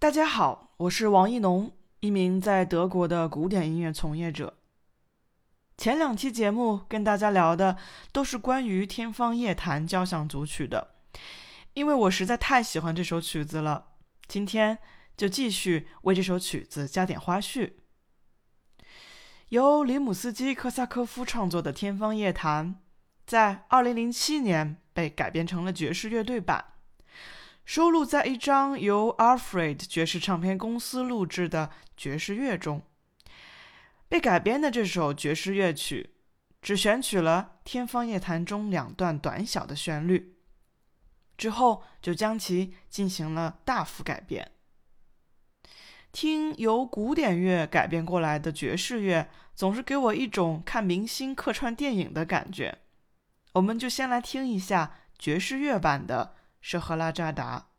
大家好，我是王一农，一名在德国的古典音乐从业者。前两期节目跟大家聊的都是关于《天方夜谭》交响组曲的，因为我实在太喜欢这首曲子了。今天就继续为这首曲子加点花絮。由里姆斯基科萨科夫创作的《天方夜谭》，在2007年被改编成了爵士乐队版。收录在一张由 Alfred 爵士唱片公司录制的爵士乐中。被改编的这首爵士乐曲，只选取了《天方夜谭》中两段短小的旋律，之后就将其进行了大幅改编。听由古典乐改编过来的爵士乐，总是给我一种看明星客串电影的感觉。我们就先来听一下爵士乐版的。是赫拉扎达。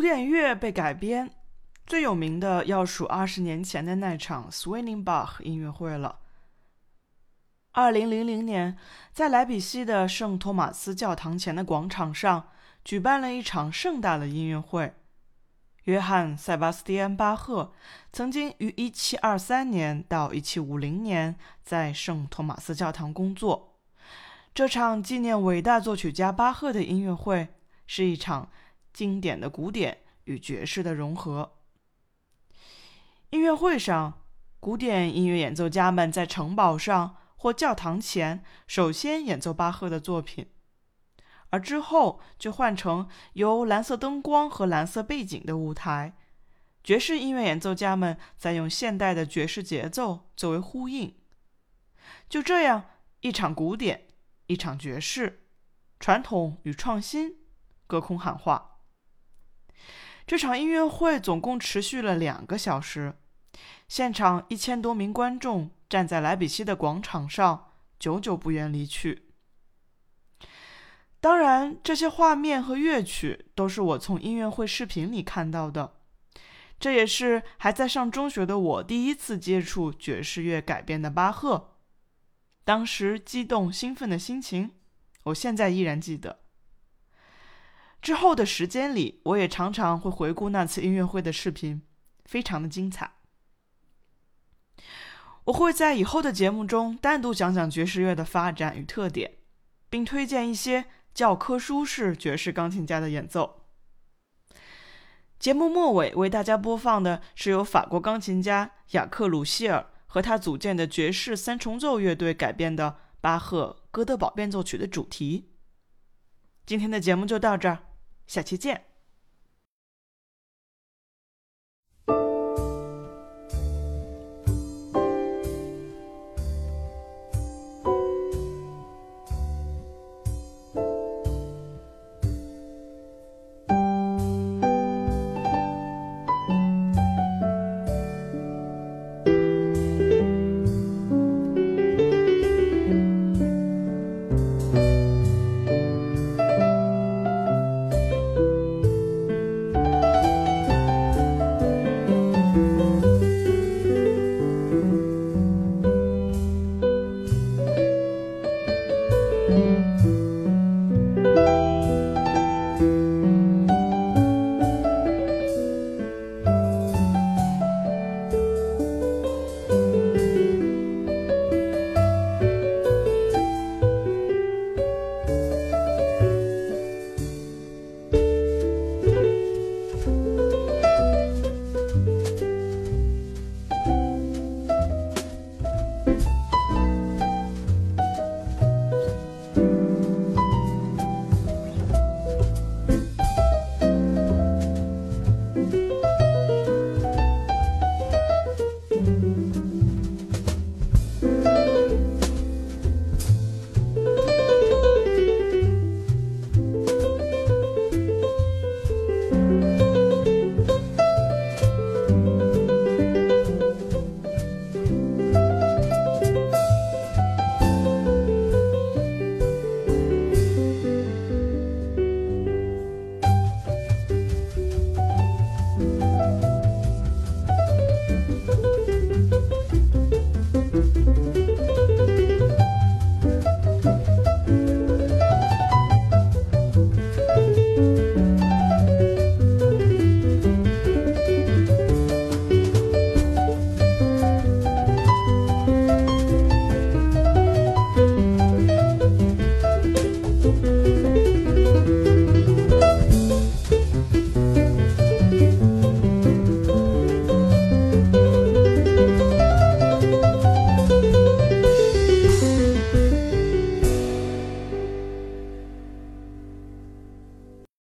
古典乐被改编，最有名的要数二十年前的那场 Swinging Bach 音乐会了。二零零零年，在莱比锡的圣托马斯教堂前的广场上，举办了一场盛大的音乐会。约翰·塞巴斯蒂安·巴赫曾经于1723年到1750年在圣托马斯教堂工作。这场纪念伟大作曲家巴赫的音乐会是一场经典的古典与爵士的融合。音乐会上，古典音乐演奏家们在城堡上或教堂前首先演奏巴赫的作品，而之后就换成由蓝色灯光和蓝色背景的舞台。爵士音乐演奏家们在用现代的爵士节奏作为呼应。就这样，一场古典。一场爵士，传统与创新，隔空喊话。这场音乐会总共持续了两个小时，现场一千多名观众站在莱比锡的广场上，久久不愿离去。当然，这些画面和乐曲都是我从音乐会视频里看到的。这也是还在上中学的我第一次接触爵士乐改编的巴赫。当时激动兴奋的心情，我现在依然记得。之后的时间里，我也常常会回顾那次音乐会的视频，非常的精彩。我会在以后的节目中单独讲讲爵士乐的发展与特点，并推荐一些教科书式爵士钢琴家的演奏。节目末尾为大家播放的是由法国钢琴家雅克·鲁希尔。和他组建的爵士三重奏乐队改编的巴赫《哥德堡变奏曲》的主题。今天的节目就到这儿，下期见。